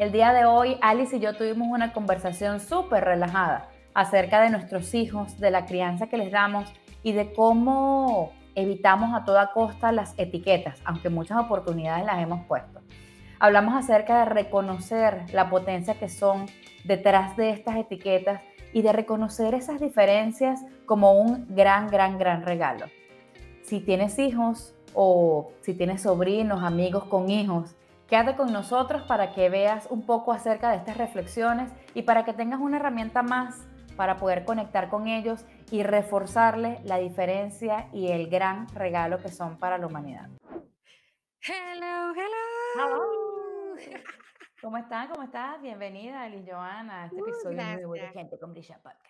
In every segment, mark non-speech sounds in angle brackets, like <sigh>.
El día de hoy, Alice y yo tuvimos una conversación súper relajada acerca de nuestros hijos, de la crianza que les damos y de cómo evitamos a toda costa las etiquetas, aunque muchas oportunidades las hemos puesto. Hablamos acerca de reconocer la potencia que son detrás de estas etiquetas y de reconocer esas diferencias como un gran, gran, gran regalo. Si tienes hijos o si tienes sobrinos, amigos con hijos, Quédate con nosotros para que veas un poco acerca de estas reflexiones y para que tengas una herramienta más para poder conectar con ellos y reforzarles la diferencia y el gran regalo que son para la humanidad. Hello, hello. ¿Cómo están? ¿Cómo estás? Bienvenida, Ali Joana, a este Uh, episodio de gracias. Gente con Brillo Podcast.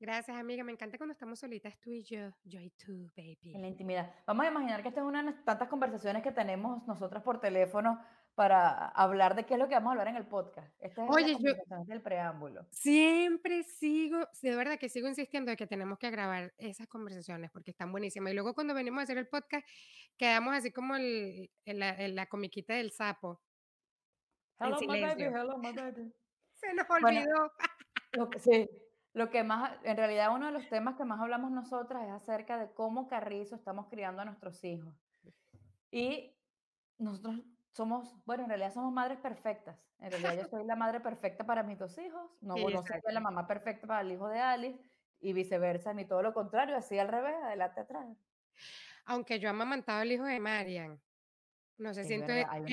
Gracias, amiga. Me encanta cuando estamos solitas tú y yo. Yo y tú, baby. En la intimidad. Vamos a imaginar que esta es una de tantas conversaciones que tenemos nosotras por teléfono para hablar de qué es lo que vamos a hablar en el podcast. Esta es Oye, yo- del preámbulo. Siempre sigo, de verdad que sigo insistiendo de que tenemos que grabar esas conversaciones porque están buenísimas. Y luego cuando venimos a hacer el podcast, quedamos así como el, en la, comiquita del sapo. Hello, my baby, hello, my baby. <laughs> Se nos Bueno, olvidó. Lo que, sí, lo que más, en realidad uno de los temas que más hablamos nosotras es acerca de cómo Carrizo estamos criando a nuestros hijos. Y nosotros somos, bueno, en realidad somos madres perfectas. En realidad yo soy la madre perfecta para mis dos hijos, no, Sí, no soy la mamá perfecta para el hijo de Alice y viceversa, ni todo lo contrario, así al revés, adelante atrás. Aunque yo amamantaba al hijo de Marian. No sé Es si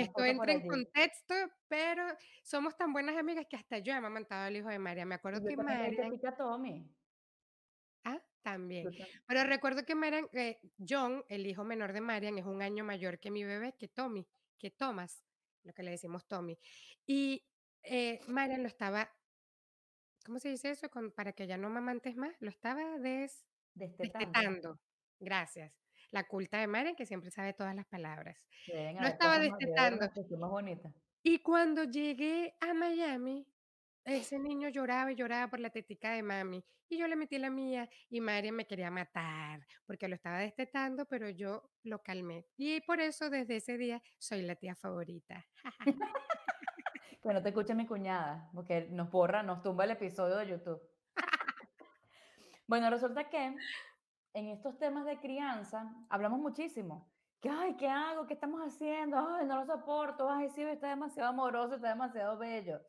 esto entra en contexto, pero somos tan buenas amigas que hasta yo he amamantado al hijo de Marian. Me acuerdo yo que Marian... ti que a Tommy. Ah, también. Pero recuerdo que Marian, eh, John, el hijo menor de Marian, es un año mayor que mi bebé, que Tommy, que Thomas, lo que le decimos Tommy. Y eh, Marian lo estaba, ¿cómo se dice eso? Con- para que ya no mamantes más, lo estaba des, Destetando. destetando. Gracias. La culta de Marian, que siempre sabe todas las palabras. Deben Lo estaba más, destetando. más bonita. Y cuando llegué a Miami, ese niño lloraba y lloraba por la tetica de mami. Y yo le metí la mía y Marian me quería matar porque lo estaba destetando, pero yo lo calmé. Y por eso desde ese día soy la tía favorita. <laughs> Que no te escuche mi cuñada, porque nos borra, nos tumba el episodio de YouTube. <laughs> Bueno, resulta que en estos temas de crianza hablamos muchísimo. Que, ay, ¿qué hago? ¿Qué estamos haciendo? Ay, no lo soporto. Ay, sí, está demasiado amoroso, está demasiado bello.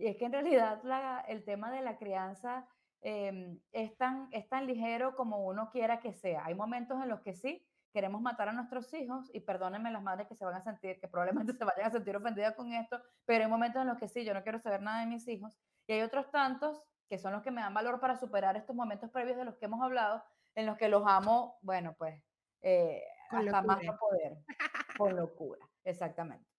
Y es que en realidad la- el tema de la crianza em, es, tan, es tan ligero como uno quiera que sea. Hay momentos en los que sí, queremos matar a nuestros hijos y perdónenme las madres que se van a sentir, que probablemente <laughs> se vayan a sentir ofendidas con esto, pero hay momentos en los que sí, yo no quiero saber nada de mis hijos. Y hay otros tantos que son los que me dan valor para superar estos momentos previos de los que hemos hablado, en los que los amo, bueno, pues eh, hasta más no poder, <laughs> con locura, exactamente.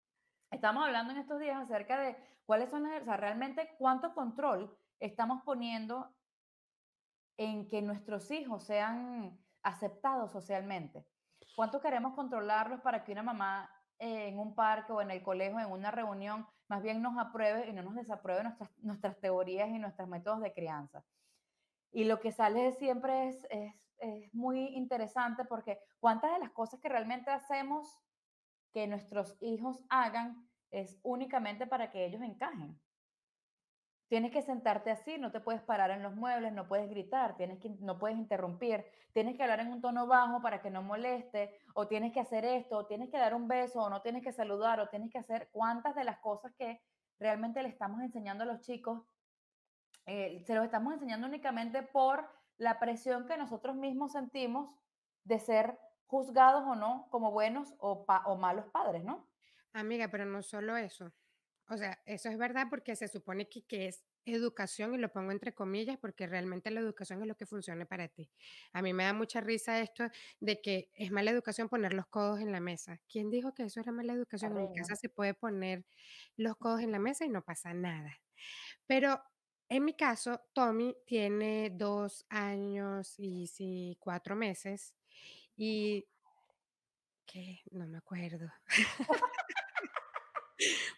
Estamos hablando en estos días acerca de cuáles son las, o sea, realmente cuánto control estamos poniendo en que nuestros hijos sean aceptados socialmente. ¿Cuánto queremos controlarlos para que una mamá eh, en un parque o en el colegio, en una reunión, más bien nos apruebe y no nos desapruebe nuestras, nuestras teorías y nuestros métodos de crianza? Y lo que sale siempre es, es, es muy interesante porque cuántas de las cosas que realmente hacemos que nuestros hijos hagan es únicamente para que ellos encajen. Tienes que sentarte así, no te puedes parar en los muebles, no puedes gritar, tienes que, no puedes interrumpir, tienes que hablar en un tono bajo para que no moleste, o tienes que hacer esto, o tienes que dar un beso, o no tienes que saludar, o tienes que hacer cuántas de las cosas que realmente le estamos enseñando a los chicos, eh, se los estamos enseñando únicamente por la presión que nosotros mismos sentimos de ser juzgados o no como buenos o, malos padres, ¿no? Amiga, pero no solo eso. O sea, eso es verdad porque se supone que, que es educación, y lo pongo entre comillas, porque realmente la educación es lo que funcione para ti. A mí me da mucha risa esto de que es mala educación poner los codos en la mesa. ¿Quién dijo que eso era mala educación? En mi casa se puede poner los codos en la mesa y no pasa nada. Pero en mi caso, Tommy tiene 2 años y sí, 4 meses, y ¿qué? No me acuerdo. <laughs>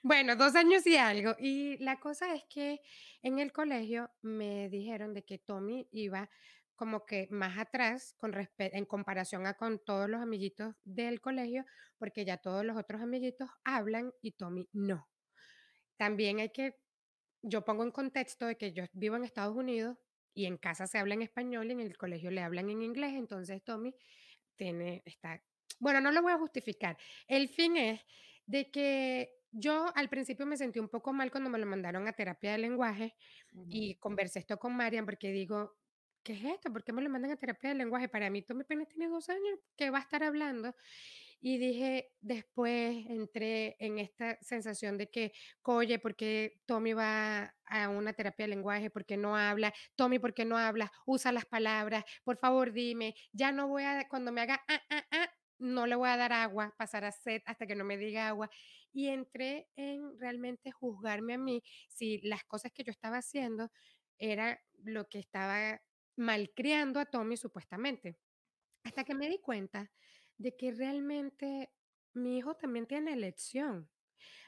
Bueno, 2 años y algo. Y la cosa es que en el colegio me dijeron de que Tommy iba como que más atrás con en comparación a con todos los amiguitos del colegio, porque ya todos los otros amiguitos hablan y Tommy no. También hay que yo pongo en contexto de que yo vivo en Estados Unidos y en casa se habla en español y en el colegio le hablan en inglés, entonces Tommy tiene está bueno, no lo voy a justificar. El fin es de que yo al principio me sentí un poco mal cuando me lo mandaron a terapia de lenguaje y conversé esto con Marian porque digo, ¿qué es esto? ¿Por qué me lo mandan a terapia de lenguaje? Para mí, Tommy apenas tiene 2 años, ¿qué va a estar hablando? Y dije, después entré en esta sensación de que, oye, ¿por qué Tommy va a una terapia de lenguaje? ¿Por qué no habla? Tommy, ¿por qué no hablas? Usa las palabras, por favor, dime, ya no voy a, cuando me haga, ah, ah, ah, no le voy a dar agua, pasar a sed hasta que no me diga agua. Y entré en realmente juzgarme a mí si las cosas que yo estaba haciendo era lo que estaba malcriando a Tommy supuestamente. Hasta que me di cuenta de que realmente mi hijo también tiene elección,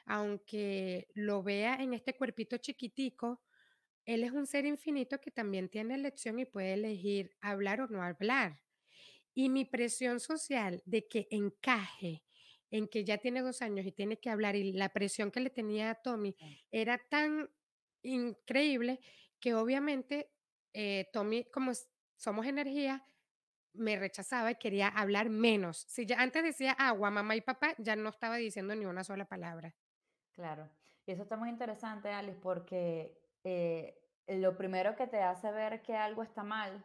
aunque lo vea en este cuerpito chiquitico, él es un ser infinito que también tiene elección y puede elegir hablar o no hablar. Y mi presión social de que encaje, en que ya tiene 2 años y tiene que hablar, y la presión que le tenía a Tommy era tan increíble que obviamente, eh, Tommy, como somos energía, me rechazaba y quería hablar menos. Si ya antes decía agua, mamá y papá, ya no estaba diciendo ni una sola palabra. claro. Y eso está muy interesante, Alice, porque eh, lo primero que te hace ver que algo está mal,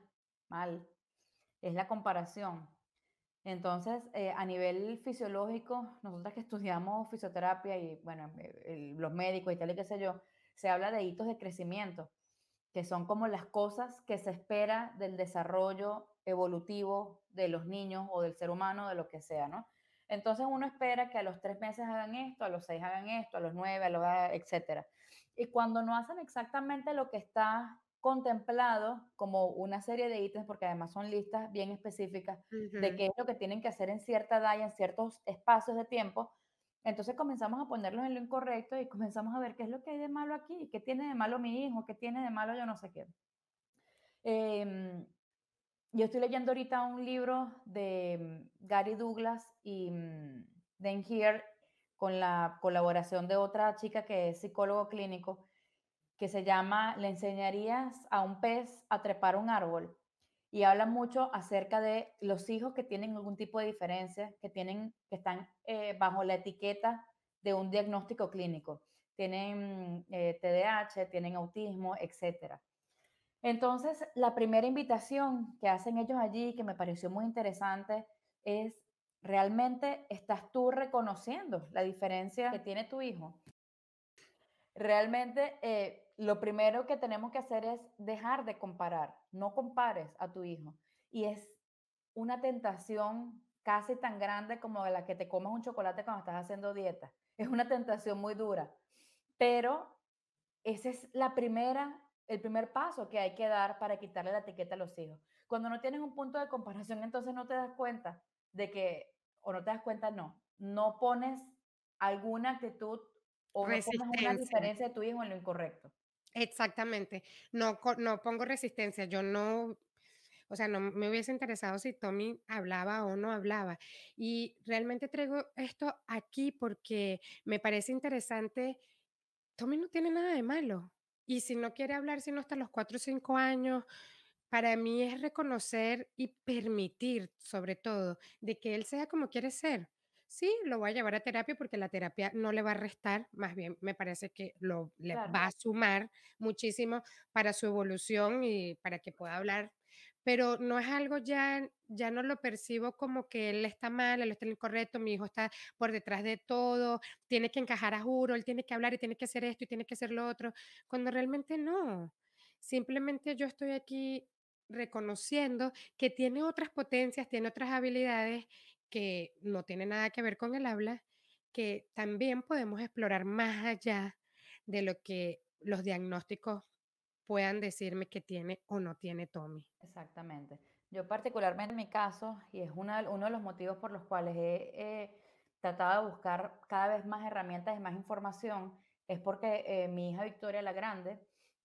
mal, es la comparación. Entonces, eh, a nivel fisiológico, nosotras que estudiamos fisioterapia y, bueno, los médicos y tal y qué sé yo, se habla de hitos de crecimiento, que son como las cosas que se espera del desarrollo evolutivo de los niños o del ser humano, de lo que sea, ¿no? Entonces uno espera que a los tres meses hagan esto, a los seis hagan esto, a los nueve, a los, etcétera. Y cuando no hacen exactamente lo que está contemplado como una serie de ítems, porque además son listas bien específicas, de qué es lo que tienen que hacer en cierta edad y en ciertos espacios de tiempo, entonces comenzamos a ponerlos en lo incorrecto y comenzamos a ver qué es lo que hay de malo aquí, qué tiene de malo mi hijo, qué tiene de malo yo no sé qué. Em, yo estoy leyendo ahorita un libro de mm, Gary Douglas y mm, Dan Here con la colaboración de otra chica que es psicólogo clínico, que se llama ¿Le enseñarías a un pez a trepar un árbol? y habla mucho acerca de los hijos que tienen algún tipo de diferencia, que, tienen, que están eh, bajo la etiqueta de un diagnóstico clínico. Tienen eh, TDAH, tienen autismo, etcétera. Entonces, la primera invitación que hacen ellos allí, que me pareció muy interesante, es, ¿realmente estás tú reconociendo la diferencia que tiene tu hijo? Realmente, eh, lo primero que tenemos que hacer es dejar de comparar. No compares a tu hijo. Y es una tentación casi tan grande como la que te comas un chocolate cuando estás haciendo dieta. <laughs> Es una tentación muy dura. Pero ese es la primera, el primer paso que hay que dar para quitarle la etiqueta a los hijos. Cuando no tienes un punto de comparación, entonces no te das cuenta de que, o no te das cuenta, no, no pones alguna actitud o no pones una diferencia de tu hijo en lo incorrecto. Exactamente. No no pongo resistencia. Yo no o sea, no me hubiese interesado si Tommy hablaba o no hablaba. Y realmente traigo esto aquí porque me parece interesante Tommy no tiene nada de malo. Y si no quiere hablar, sino hasta los 4 o 5 años, para mí es reconocer y permitir, sobre todo, de que él sea como quiere ser. Sí, lo voy a llevar a terapia porque la terapia no le va a restar, más bien me parece que lo le Claro, va a sumar muchísimo para su evolución y para que pueda hablar. pero no es algo ya ya no lo percibo como que él está mal, él está incorrecto, mi hijo está por detrás de todo, tiene que encajar a juro, él tiene que hablar y tiene que hacer esto y tiene que hacer lo otro, cuando realmente no. Simplemente yo estoy aquí reconociendo que tiene otras potencias, tiene otras habilidades que no tienen nada que ver con el habla, que también podemos explorar más allá de lo que los diagnósticos puedan decirme que tiene o no tiene Tommy. Exactamente. Yo particularmente en mi caso, y es una- uno de los motivos por los cuales he tratado de buscar cada vez más herramientas y más información, es porque eh, mi hija Victoria la Grande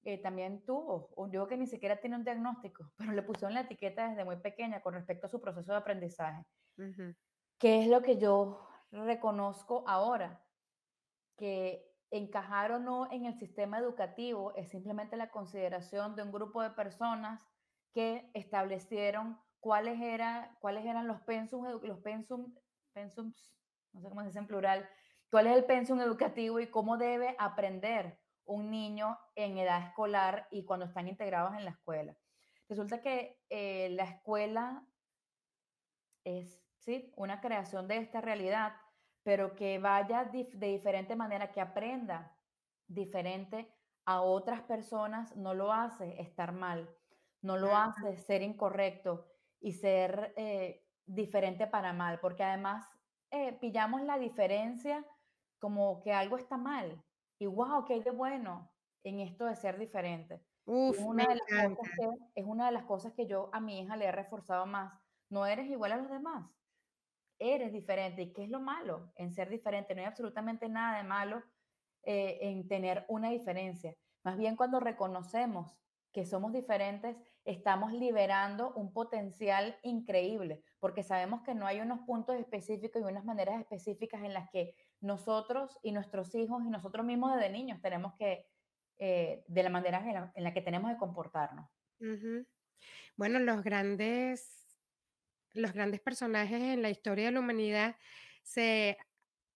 eh, también tuvo, o digo que ni siquiera tiene un diagnóstico, pero le pusieron la etiqueta desde muy pequeña con respecto a su proceso de aprendizaje. Ujú, ¿Qué es lo que yo reconozco ahora? Que encajar o no en el sistema educativo es simplemente la consideración de un grupo de personas que establecieron cuáles, era, cuáles eran los pensum, los pensum, pensums, no sé cómo se dice en plural, cuál es el pensum educativo y cómo debe aprender un niño en edad escolar y cuando están integrados en la escuela. Resulta que eh, la escuela es, sí, una creación de esta realidad, pero que vaya dif- de diferente manera, que aprenda diferente a otras personas, no lo hace estar mal, no lo hace ser incorrecto y ser eh, diferente para mal, porque además eh, pillamos la diferencia como que algo está mal y wow, ¿qué hay de bueno en esto de ser diferente? Es Uf, me una de las encanta. cosas que, es una de las cosas que yo a mi hija le he reforzado más. No eres igual a los demás, eres diferente. ¿Y qué es lo malo en ser diferente? No hay absolutamente nada de malo eh, en tener una diferencia. Más bien cuando reconocemos que somos diferentes, estamos liberando un potencial increíble, porque sabemos que no hay unos puntos específicos y unas maneras específicas en las que nosotros y nuestros hijos y nosotros mismos desde niños tenemos que, eh, de la manera en la, que tenemos que comportarnos. Ujú. Bueno, los grandes, los grandes personajes en la historia de la humanidad, se,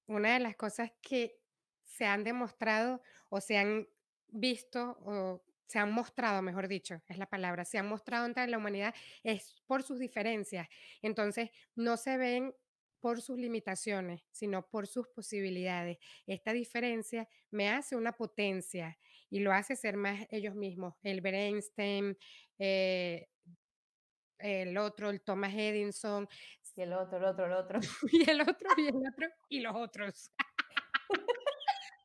una de las cosas que se han demostrado o se han visto o se han mostrado, mejor dicho, es la palabra, se han mostrado entre la humanidad es por sus diferencias. Entonces, no se ven por sus limitaciones, sino por sus posibilidades. Esta diferencia me hace una potencia y lo hace ser más ellos mismos. El Einstein, eh, el otro, el Thomas Edison, Y el otro, el otro, el otro. <laughs> y el otro, y el otro, y los otros. <laughs>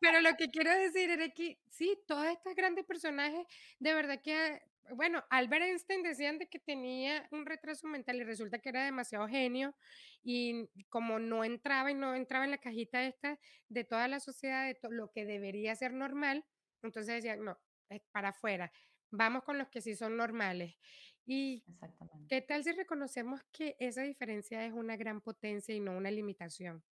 Pero lo que quiero decir es que sí, todos estos grandes personajes, de verdad que, bueno, Albert Einstein decían de que tenía un retraso mental y resulta que era demasiado genio y como no entraba y no entraba en la cajita esta de toda la sociedad, de lo que debería ser normal, entonces decían, no, es para afuera, vamos con los que sí son normales. ¿Y Exactamente. qué tal si reconocemos que esa diferencia es una gran potencia y no una limitación?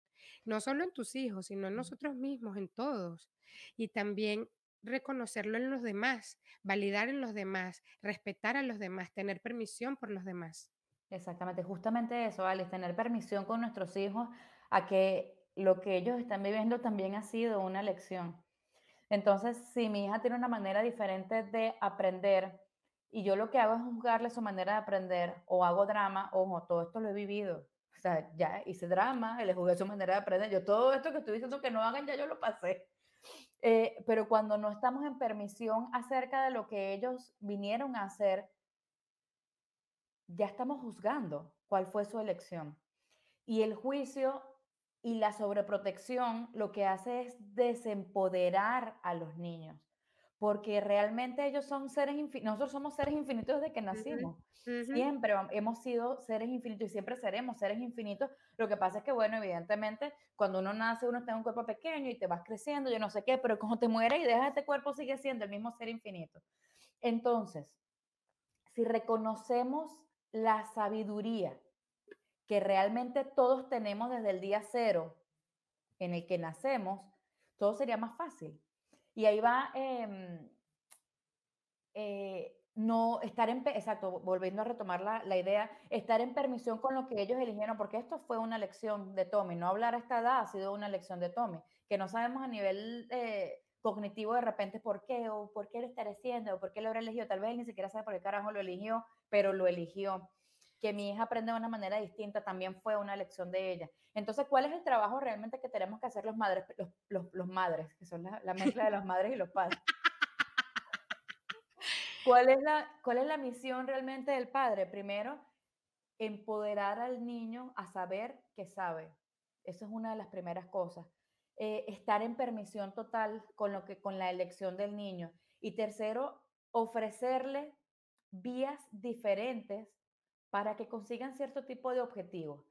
No solo en tus hijos, sino en nosotros mismos, en todos. Y también reconocerlo en los demás, validar en los demás, respetar a los demás, tener permisión por los demás. Exactamente, justamente eso, Alex, tener permisión con nuestros hijos a que lo que ellos están viviendo también ha sido una lección. Entonces, si mi hija tiene una manera diferente de aprender y yo lo que hago es juzgarle su manera de aprender o hago drama, ojo, todo esto lo he vivido. O sea, ya hice drama, le jugué su manera de aprender. Yo todo esto que estoy diciendo que no hagan, ya yo lo pasé. Eh, pero cuando no estamos en permisión acerca de lo que ellos vinieron a hacer, ya estamos juzgando cuál fue su elección. Y el juicio y la sobreprotección lo que hace es desempoderar a los niños, porque realmente ellos son seres infinitos, nosotros somos seres infinitos desde que nacimos. Siempre hemos sido seres infinitos y siempre seremos seres infinitos. Lo que pasa es que, bueno, evidentemente, cuando uno nace, uno está en un cuerpo pequeño y te vas creciendo, yo no sé qué, pero cuando te mueres y dejas este cuerpo, sigue siendo el mismo ser infinito. Entonces, si reconocemos la sabiduría que realmente todos tenemos desde el día cero en el que nacemos, todo sería más fácil. Y ahí va, em, eh, no estar en, exacto, volviendo a retomar la, la idea, estar en permisión con lo que ellos eligieron, porque esto fue una lección de Tommy, no hablar a esta edad ha sido una lección de Tommy, que no sabemos a nivel eh, cognitivo de repente, ¿por qué? O ¿por qué lo estará haciendo? O ¿por qué lo habrá elegido? Tal vez él ni siquiera sabe por qué carajo lo eligió, pero lo eligió. Que mi hija aprende de una manera distinta también fue una lección de ella. Entonces, ¿cuál es el trabajo realmente que tenemos que hacer los madres, los, los, madres, que son la, la mezcla de los madres y los padres? ¿Cuál es, la, ¿Cuál es la misión realmente del padre? Primero, empoderar al niño a saber que sabe. Eso es una de las primeras cosas. Eh, estar en permisión total con, lo que, con la elección del niño. Y tercero, ofrecerle vías diferentes para que consigan cierto tipo de objetivos.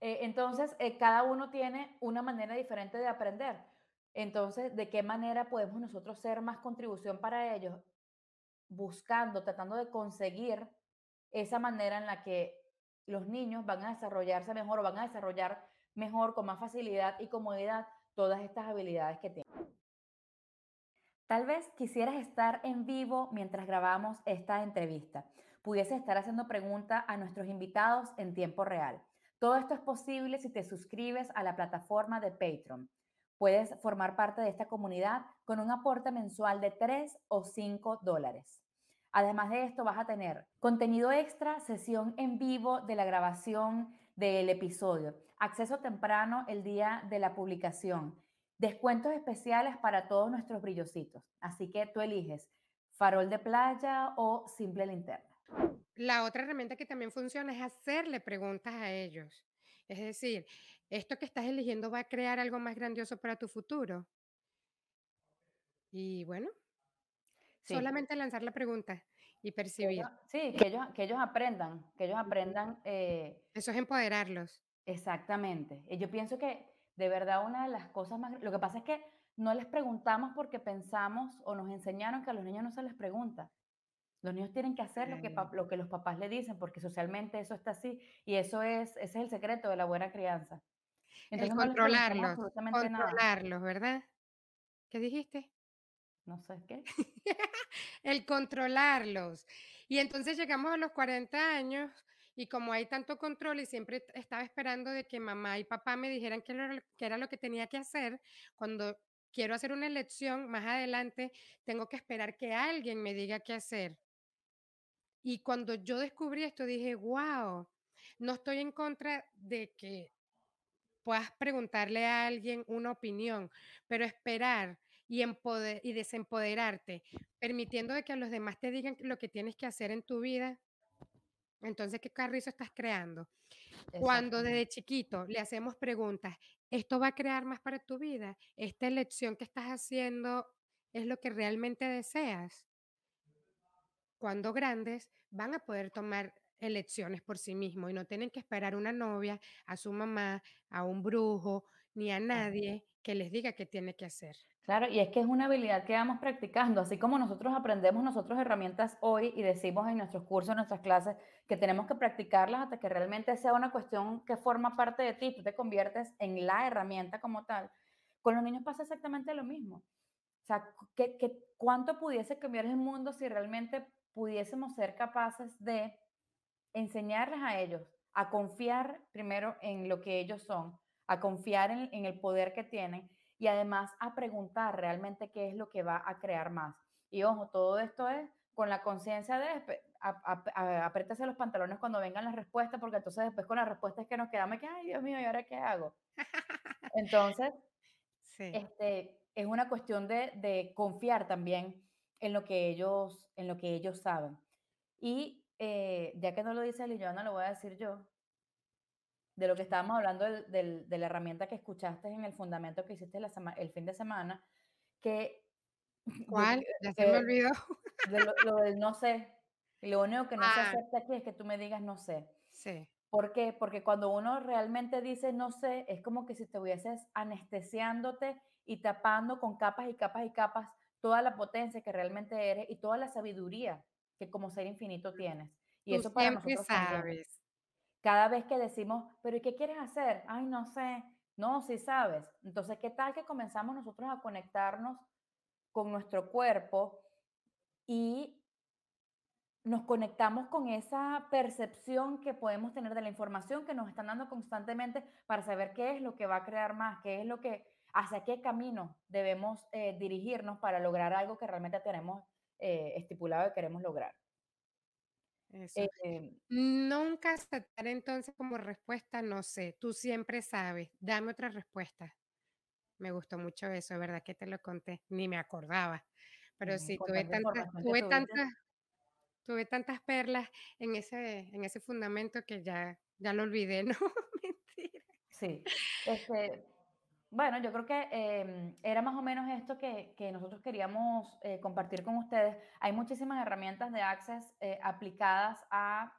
Eh, entonces, eh, cada uno tiene una manera diferente de aprender. Entonces, ¿de qué manera podemos nosotros ser más contribución para ellos? Buscando, tratando de conseguir esa manera en la que los niños van a desarrollarse mejor o van a desarrollar mejor, con más facilidad y comodidad todas estas habilidades que tienen. Tal vez quisieras estar en vivo mientras grabamos esta entrevista. Pudiese estar haciendo preguntas a nuestros invitados en tiempo real. Todo esto es posible si te suscribes a la plataforma de Patreon. Puedes formar parte de esta comunidad con un aporte mensual de 3 o 5 dólares. Además de esto, vas a tener contenido extra, sesión en vivo de la grabación del episodio, acceso temprano el día de la publicación, descuentos especiales para todos nuestros brillositos. Así que tú eliges farol de playa o simple linterna. La otra herramienta que también funciona es hacerle preguntas a ellos. Es decir, esto que estás eligiendo va a crear algo más grandioso para tu futuro. Y bueno, Sí, solamente lanzar la pregunta y percibir. sí, que ellos, que ellos aprendan, que ellos aprendan eh, Eso es empoderarlos. exactamente. Y yo pienso que de verdad una de las cosas más, lo que pasa es que no les preguntamos porque pensamos o nos enseñaron que a los niños no se les pregunta. Los niños tienen que hacer lo que, pa- lo que los papás le dicen, porque socialmente eso está así y eso es, ese es el secreto de la buena crianza. El Entonces no preguntamos controlarlos, nada. controlarlos, ¿verdad? ¿Qué dijiste? No sé qué. <laughs> El controlarlos. Y entonces llegamos a los 40 años y como hay tanto control y siempre estaba esperando de que mamá y papá me dijeran qué era, qué era lo que tenía que hacer, cuando quiero hacer una elección más adelante, tengo que esperar que alguien me diga qué hacer. Y cuando yo descubrí esto, dije, wow, no estoy en contra de que puedas preguntarle a alguien una opinión, pero esperar y, empode- y desempoderarte, permitiendo de que los demás te digan lo que tienes que hacer en tu vida, entonces, ¿qué carrizo estás creando? Cuando desde chiquito le hacemos preguntas, ¿esto va a crear más para tu vida? ¿Esta elección que estás haciendo es lo que realmente deseas? Cuando grandes van a poder tomar elecciones por sí mismos y no tienen que esperar una novia, a su mamá, a un brujo, ni a nadie que les diga qué tiene que hacer. Claro, y es que es una habilidad que vamos practicando, así como nosotros aprendemos nosotros herramientas hoy y decimos en nuestros cursos, en nuestras clases, que tenemos que practicarlas hasta que realmente sea una cuestión que forma parte de ti, tú te conviertes en la herramienta como tal. Con los niños pasa exactamente lo mismo. O sea, ¿qué, qué- cuánto pudiese cambiar el mundo si realmente pudiésemos ser capaces de enseñarles a ellos a confiar primero en lo que ellos son, a confiar en, en el poder que tienen y además a preguntar realmente qué es lo que va a crear más. Y ojo, todo esto es con la conciencia de apriétese los pantalones cuando vengan las respuestas, porque entonces después con las respuestas que nos quedamos, que, ay Dios mío, ¿y ahora qué hago? <laughs> Entonces, Sí. este, es una cuestión de, de confiar también en lo que ellos, en lo que ellos saben. Y eh, ya que no lo dice Liliana, lo voy a decir yo, de lo que estábamos hablando del- del- de la herramienta que escuchaste en el fundamento que hiciste la sema- el fin de semana, que <laughs> ¿Cuál? Ya se me olvidó. de lo, lo del no sé. Lo único que no se Ah, acepta aquí es que tú me digas no sé. sí. ¿Por qué? Porque cuando uno realmente dice no sé, es como que si te hubieses anestesiándote y tapando con capas y capas y capas toda la potencia que realmente eres y toda la sabiduría que como ser infinito tienes. Y Tú eso para siempre nosotros también. sabes. Cada vez que decimos, pero ¿y qué quieres hacer? Ay, no sé. No, sí sabes. Entonces, ¿qué tal que comenzamos nosotros a conectarnos con nuestro cuerpo y nos conectamos con esa percepción que podemos tener de la información que nos están dando constantemente para saber qué es lo que va a crear más, qué es lo que, hacia qué camino debemos eh, dirigirnos para lograr algo que realmente tenemos eh, estipulado y queremos lograr. Eso. Eh, Nunca aceptar entonces como respuesta, no sé, tú siempre sabes, dame otra respuesta. Me gustó mucho eso, de verdad que te lo conté, ni me acordaba. Pero sí, tuve tanta tantas, tuve tantas, tuve tantas perlas en ese, en ese fundamento que ya, ya lo olvidé, <laughs> ¿no? Mentira. Sí. Este, bueno, yo creo que em, era más o menos esto que, que nosotros queríamos eh, compartir con ustedes. Hay muchísimas herramientas de Access eh, aplicadas a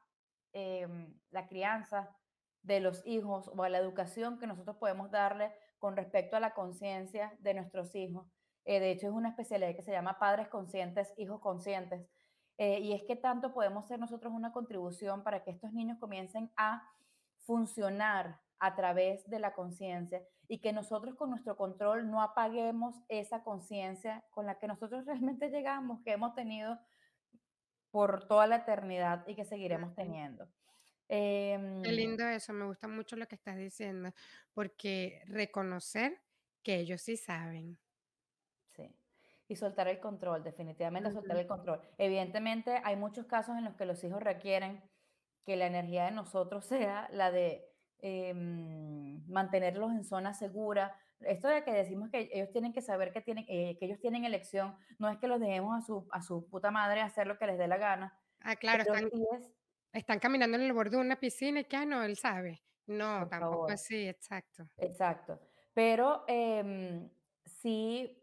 em, la crianza de los hijos o a la educación que nosotros podemos darle con respecto a la conciencia de nuestros hijos. Eh, de hecho, es una especialidad que se llama Padres Conscientes, Hijos Conscientes. Eh, y es que tanto podemos ser nosotros una contribución para que estos niños comiencen a funcionar a través de la conciencia y que nosotros con nuestro control no apaguemos esa conciencia con la que nosotros <laughs> realmente llegamos, que hemos tenido por toda la eternidad y que seguiremos teniendo. Qué Em, lindo eso, me gusta mucho lo que estás diciendo, porque reconocer que ellos sí saben. sí. Y soltar el control, definitivamente soltar Ujú. el control. Evidentemente, hay muchos casos en los que los hijos requieren que la energía de nosotros <laughs> sea la de em, mantenerlos en zona segura. Esto de que decimos que ellos tienen que saber que, tienen, eh, que ellos tienen elección, no es que los dejemos a su, a su puta madre hacer lo que les dé la gana, Ah, claro, están es, Están caminando en el borde de una piscina y que, ah, no, él sabe. No, tampoco favor, así, exacto. exacto. Pero em, sí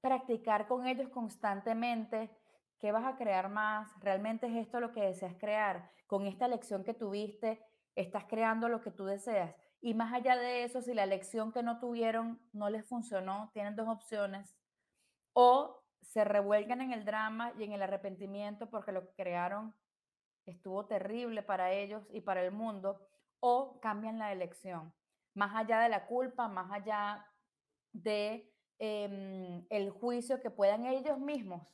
practicar con ellos constantemente, ¿qué vas a crear más? ¿Realmente es esto lo que deseas crear? Con esta lección que tuviste, estás creando lo que tú deseas. Y más allá de eso, si la lección que no tuvieron no les funcionó, tienen dos opciones. O se revuelcan en el drama y en el arrepentimiento porque lo que crearon estuvo terrible para ellos y para el mundo, o cambian la elección. Más allá de la culpa, más allá de em, el juicio que puedan ellos mismos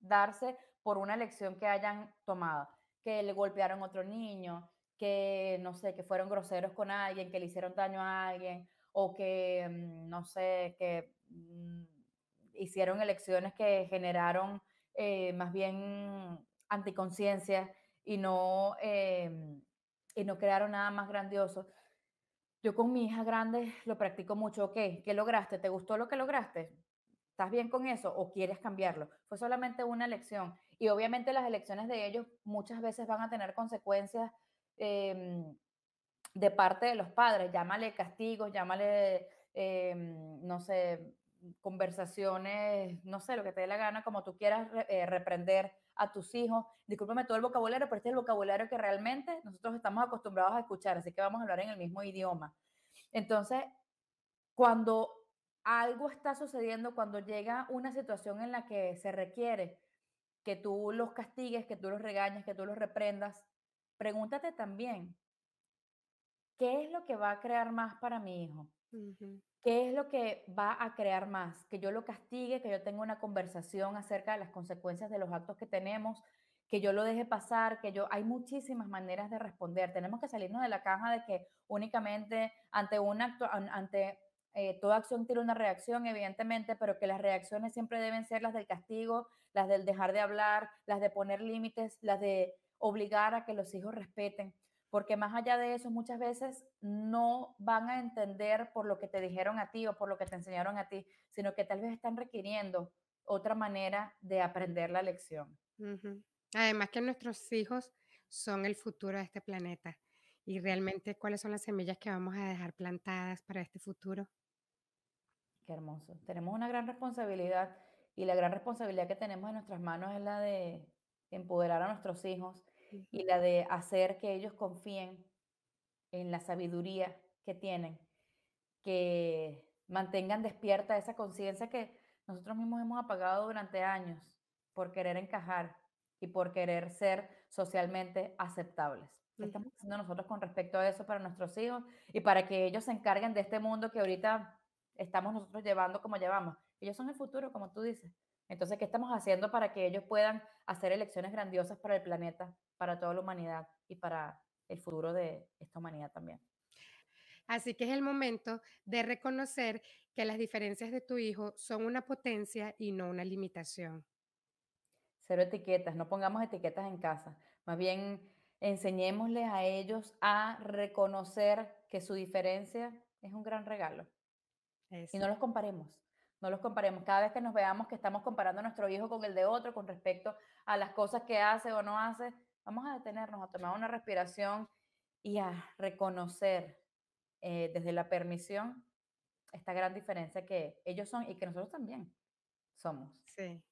darse por una elección que hayan tomado, que le golpearon a otro niño, que no sé, que fueron groseros con alguien, que le hicieron daño a alguien, o que mm, no sé, que mm, hicieron elecciones que generaron eh, más bien anticonciencia y no, em, y no crearon nada más grandioso. Yo con mi hija grande lo practico mucho. Ok, ¿qué lograste? ¿Te gustó lo que lograste? ¿Estás bien con eso o quieres cambiarlo? Fue solamente una elección. Y obviamente las elecciones de ellos muchas veces van a tener consecuencias em, de parte de los padres. Llámale castigos, llámale, em, no sé, conversaciones, no sé, lo que te dé la gana, como tú quieras eh, reprender a tus hijos. Discúlpame todo el vocabulario, pero este es el vocabulario que realmente nosotros estamos acostumbrados a escuchar, así que vamos a hablar en el mismo idioma. Entonces, cuando algo está sucediendo, cuando llega una situación en la que se requiere que tú los castigues, que tú los regañes, que tú los reprendas, pregúntate también, ¿qué es lo que va a crear más para mi hijo? ¿Qué es lo que va a crear más? Que yo lo castigue, que yo tenga una conversación acerca de las consecuencias de los actos que tenemos, que yo lo deje pasar, que yo... Hay muchísimas maneras de responder. Tenemos que salirnos de la caja de que únicamente ante un acto, an- ante eh, toda acción tiene una reacción, evidentemente, pero que las reacciones siempre deben ser las del castigo, las del dejar de hablar, las de poner límites, las de obligar a que los hijos respeten porque más allá de eso muchas veces no van a entender por lo que te dijeron a ti o por lo que te enseñaron a ti, sino que tal vez están requiriendo otra manera de aprender la lección. Además que nuestros hijos son el futuro de este planeta y realmente cuáles son las semillas que vamos a dejar plantadas para este futuro. Qué hermoso. Tenemos una gran responsabilidad y la gran responsabilidad que tenemos en nuestras manos es la de empoderar a nuestros hijos y la de hacer que ellos confíen en la sabiduría que tienen, que mantengan despierta esa conciencia que nosotros mismos hemos apagado durante años por querer encajar y por querer ser socialmente aceptables. ¿Qué estamos haciendo nosotros con respecto a eso para nuestros hijos y para que ellos se encarguen de este mundo que ahorita estamos nosotros llevando como llevamos? Ellos son el futuro, como tú dices. Entonces, ¿qué estamos haciendo para que ellos puedan hacer elecciones grandiosas para el planeta, para toda la humanidad y para el futuro de esta humanidad también? Así que es el momento de reconocer que las diferencias de tu hijo son una potencia y no una limitación. Cero etiquetas, no pongamos etiquetas en casa. Más bien enseñémosles a ellos a reconocer que su diferencia es un gran regalo. Y no los comparemos, no los comparemos. Cada vez que nos veamos que estamos comparando a nuestro hijo con el de otro con respecto a las cosas que hace o no hace, vamos a detenernos, a tomar una respiración y a reconocer eh, desde la permisión esta gran diferencia que ellos son y que nosotros también somos. Sí.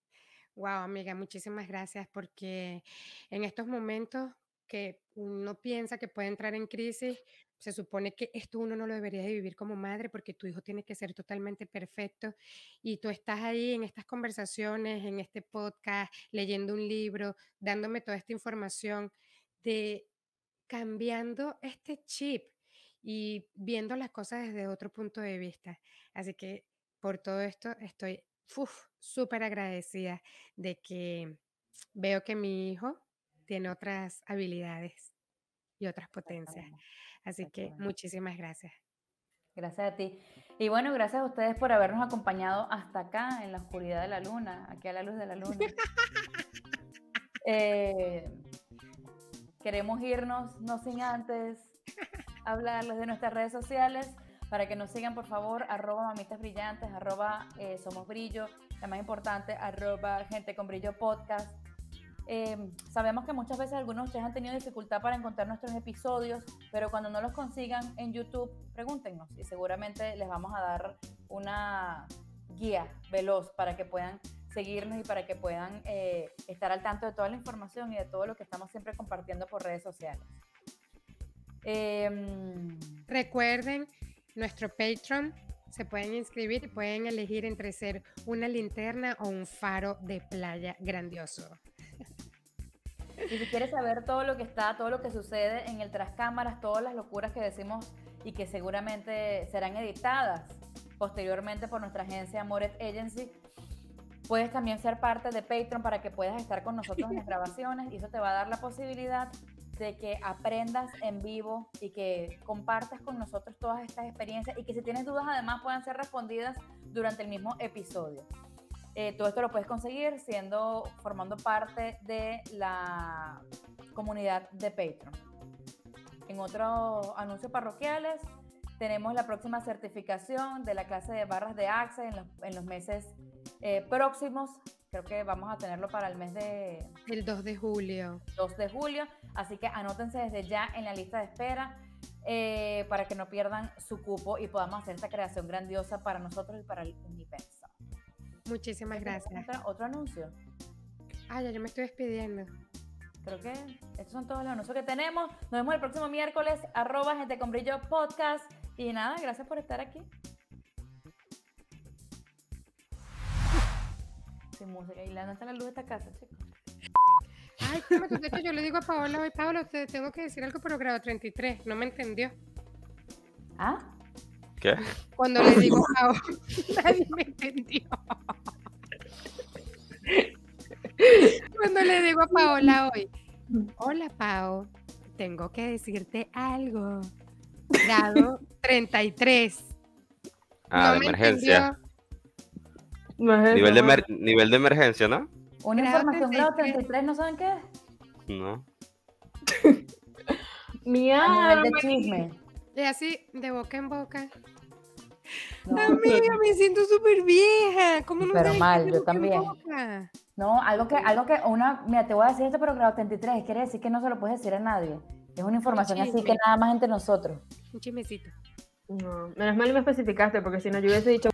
Wow, amiga, muchísimas gracias porque en estos momentos que uno piensa que puede entrar en crisis, se supone que esto uno no lo debería de vivir como madre porque tu hijo tiene que ser totalmente perfecto y tú estás ahí en estas conversaciones, en este podcast, leyendo un libro, dándome toda esta información de cambiando este chip y viendo las cosas desde otro punto de vista. Así que por todo esto estoy súper agradecida de que veo que mi hijo tiene otras habilidades y otras potencias. Así que muchísimas gracias. Gracias a ti. Y bueno, gracias a ustedes por habernos acompañado hasta acá en la oscuridad de la luna, aquí a la luz de la luna. <laughs> Eh, queremos irnos, no sin antes hablarles de nuestras redes sociales para que nos sigan, por favor, arroba mamitas brillantes, arroba eh, somos brillo, la más importante, arroba gente con brillo podcast. Em, sabemos que muchas veces algunos de ustedes han tenido dificultad para encontrar nuestros episodios, pero cuando no los consigan en YouTube, pregúntenos y seguramente les vamos a dar una guía veloz para que puedan seguirnos y para que puedan eh, estar al tanto de toda la información y de todo lo que estamos siempre compartiendo por redes sociales. Em, Recuerden nuestro Patreon. Se pueden inscribir y pueden elegir entre ser una linterna o un faro de playa grandioso. Y si quieres saber todo lo que está, todo lo que sucede en el tras cámaras, todas las locuras que decimos y que seguramente serán editadas posteriormente por nuestra agencia Moret Agency, puedes también ser parte de Patreon para que puedas estar con nosotros en las <laughs> grabaciones y eso te va a dar la posibilidad de que aprendas en vivo y que compartas con nosotros todas estas experiencias y que si tienes dudas además puedan ser respondidas durante el mismo episodio. Eh, todo esto lo puedes conseguir siendo, formando parte de la comunidad de Patreon. En otros anuncios parroquiales, tenemos la próxima certificación de la clase de barras de Access en los, en los meses eh, próximos. Creo que vamos a tenerlo para el mes de... El 2 de julio. 2 de julio. Así que anótense desde ya en la lista de espera eh, para que no pierdan su cupo y podamos hacer esta creación grandiosa para nosotros y para el universo. Muchísimas gracias. Otro, anuncio. Ah, ya yo me estoy despidiendo. Creo que estos son todos los anuncios que tenemos. Nos vemos el próximo miércoles, arroba gente con brillo podcast. Y nada, gracias por estar aquí. Sin música. Y la no está la luz de esta casa, chicos. Ay, yo le digo a Paola hoy, Paola, te tengo que decir algo, pero grado 33, no me entendió. ¿Ah? ¿Qué? Cuando le digo a Paola, <laughs> nadie me entendió. Cuando le digo a Paola <laughs> hoy, hola Pao, tengo que decirte algo. Grado <laughs> 33. Ah, de emergencia. Nivel de, nivel de emergencia, ¿no? Una información grado 33, ¿no saben qué No. <laughs> Mía. Nivel de chisme. Y así, de boca en boca. Amiga, me siento súper vieja. ¿Cómo no Pero mal, yo también. No, algo que, algo que una, mira, te voy a decir esto, pero grado 33, quiere decir que no se lo puedes decir a nadie. Es una información así que nada más entre nosotros. Un chismecito. No, menos mal me especificaste, porque si no yo hubiese dicho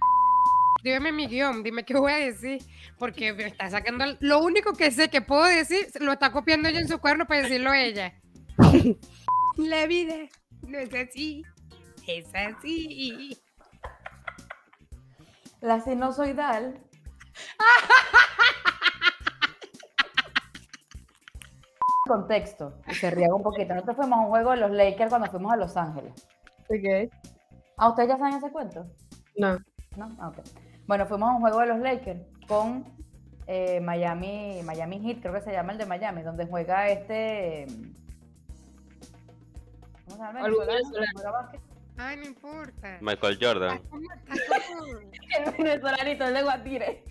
Dime mi guion, dime qué voy a decir, porque me está sacando lo único que sé que puedo decir, lo está copiando ella en su cuerno para decirlo ella. <laughs> La vida no es así, es así. La sinusoidal. <laughs> Contexto, se riega un poquito. Nosotros fuimos a un juego de los Lakers cuando fuimos a Los Ángeles. Ok. ¿A ustedes ya saben ese cuento? No. ¿No? Ah, ok. Bueno, fuimos a un juego de los Lakers con eh, Miami, Miami Heat, creo que se llama el de Miami, donde juega este. ¿Cómo se llama? Ay, no importa. Michael Jordan. <laughs> El venezolanito, el de Guatire.